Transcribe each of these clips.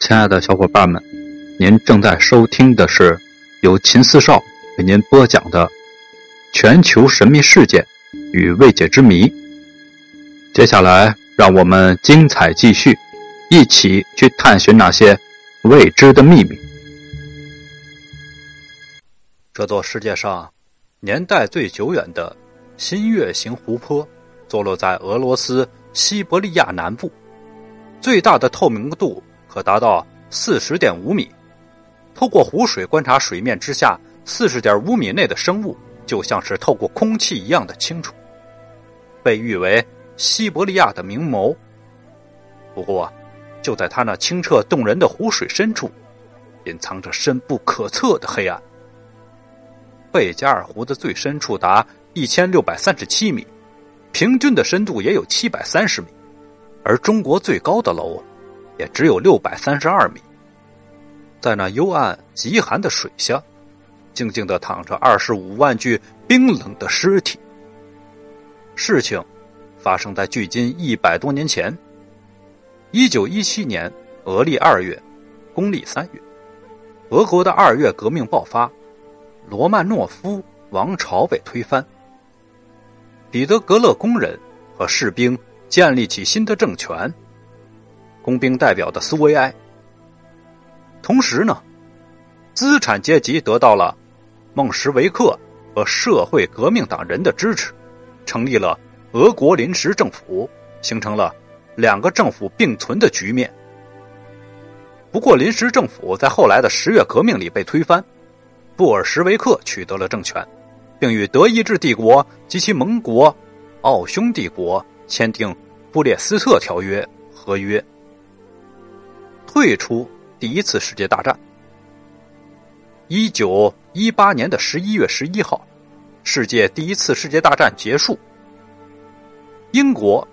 亲爱的小伙伴们，您正在收听的是由秦四少为您播讲的《全球神秘事件与未解之谜》。接下来，让我们精彩继续，一起去探寻那些未知的秘密。这座世界上年代最久远的新月形湖泊，坐落在俄罗斯西伯利亚南部。最大的透明度可达到四十点五米，透过湖水观察水面之下四十点五米内的生物，就像是透过空气一样的清楚，被誉为西伯利亚的明眸。不过，就在它那清澈动人的湖水深处，隐藏着深不可测的黑暗。贝加尔湖的最深处达一千六百三十七米，平均的深度也有七百三十米。而中国最高的楼，也只有六百三十二米。在那幽暗极寒的水下，静静的躺着二十五万具冰冷的尸体。事情发生在距今一百多年前，一九一七年俄历二月，公历三月，俄国的二月革命爆发，罗曼诺夫王朝被推翻，彼得格勒工人和士兵。建立起新的政权。工兵代表的苏维埃。同时呢，资产阶级得到了孟什维克和社会革命党人的支持，成立了俄国临时政府，形成了两个政府并存的局面。不过，临时政府在后来的十月革命里被推翻，布尔什维克取得了政权，并与德意志帝国及其盟国奥匈帝国。签订布列斯特条约合约，退出第一次世界大战。一九一八年的十一月十一号，世界第一次世界大战结束。英国、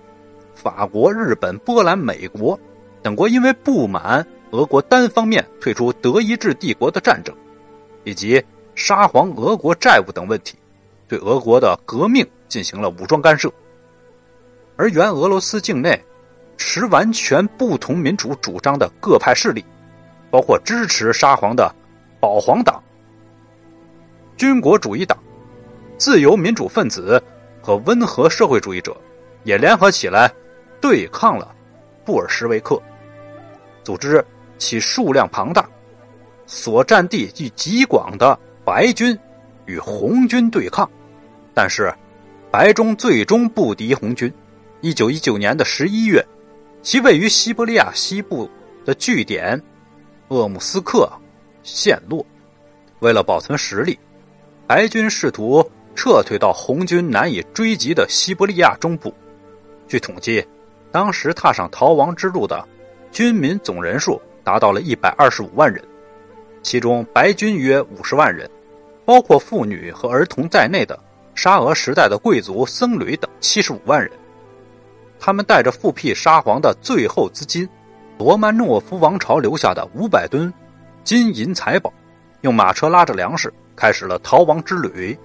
法国、日本、波兰、美国等国因为不满俄国单方面退出德意志帝国的战争，以及沙皇俄国债务等问题，对俄国的革命进行了武装干涉。而原俄罗斯境内持完全不同民主主张的各派势力，包括支持沙皇的保皇党、军国主义党、自由民主分子和温和社会主义者，也联合起来对抗了布尔什维克，组织其数量庞大、所占地域极广的白军与红军对抗，但是白中最终不敌红军。一九一九年的十一月，其位于西伯利亚西部的据点鄂木斯克陷落。为了保存实力，白军试图撤退到红军难以追及的西伯利亚中部。据统计，当时踏上逃亡之路的军民总人数达到了一百二十五万人，其中白军约五十万人，包括妇女和儿童在内的沙俄时代的贵族、僧侣等七十五万人。他们带着复辟沙皇的最后资金——罗曼诺夫王朝留下的五百吨金银财宝，用马车拉着粮食，开始了逃亡之旅。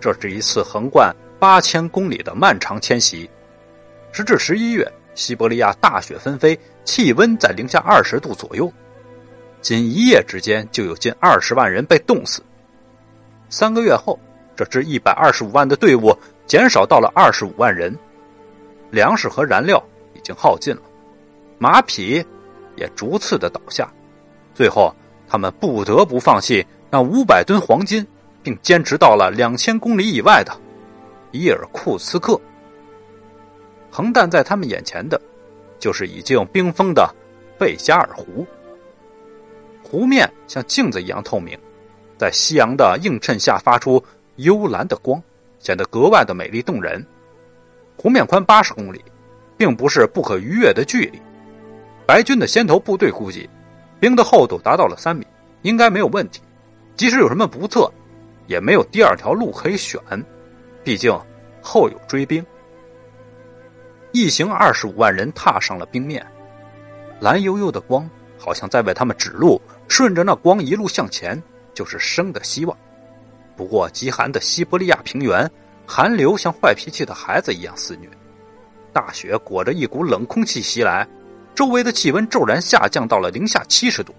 这是一次横贯八千公里的漫长迁徙。时至十一月，西伯利亚大雪纷飞，气温在零下二十度左右，仅一夜之间就有近二十万人被冻死。三个月后，这支一百二十五万的队伍减少到了二十五万人。粮食和燃料已经耗尽了，马匹也逐次的倒下，最后他们不得不放弃那五百吨黄金，并坚持到了两千公里以外的伊尔库茨克。横淡在他们眼前的，就是已经冰封的贝加尔湖。湖面像镜子一样透明，在夕阳的映衬下发出幽蓝的光，显得格外的美丽动人。湖面宽八十公里，并不是不可逾越的距离。白军的先头部队估计，冰的厚度达到了三米，应该没有问题。即使有什么不测，也没有第二条路可以选，毕竟后有追兵。一行二十五万人踏上了冰面，蓝悠悠的光好像在为他们指路，顺着那光一路向前，就是生的希望。不过，极寒的西伯利亚平原。寒流像坏脾气的孩子一样肆虐，大雪裹着一股冷空气袭来，周围的气温骤然下降到了零下七十度。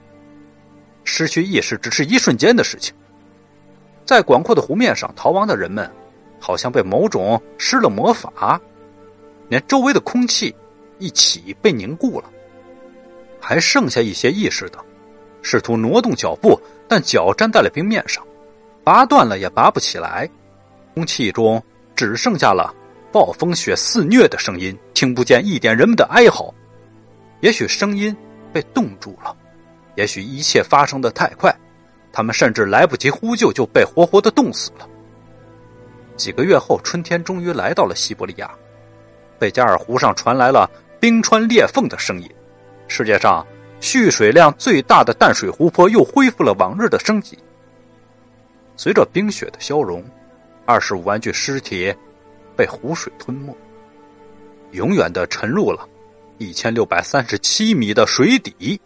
失去意识只是一瞬间的事情。在广阔的湖面上逃亡的人们，好像被某种施了魔法，连周围的空气一起被凝固了。还剩下一些意识的，试图挪动脚步，但脚粘在了冰面上，拔断了也拔不起来。空气中只剩下了暴风雪肆虐的声音，听不见一点人们的哀嚎。也许声音被冻住了，也许一切发生的太快，他们甚至来不及呼救就被活活的冻死了。几个月后，春天终于来到了西伯利亚，贝加尔湖上传来了冰川裂缝的声音。世界上蓄水量最大的淡水湖泊又恢复了往日的生机。随着冰雪的消融，二十五万具尸体被湖水吞没，永远的沉入了一千六百三十七米的水底。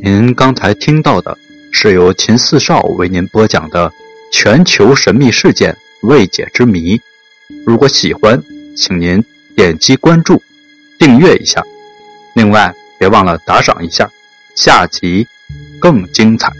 您刚才听到的是由秦四少为您播讲的《全球神秘事件未解之谜》。如果喜欢，请您点击关注。订阅一下，另外别忘了打赏一下，下集更精彩。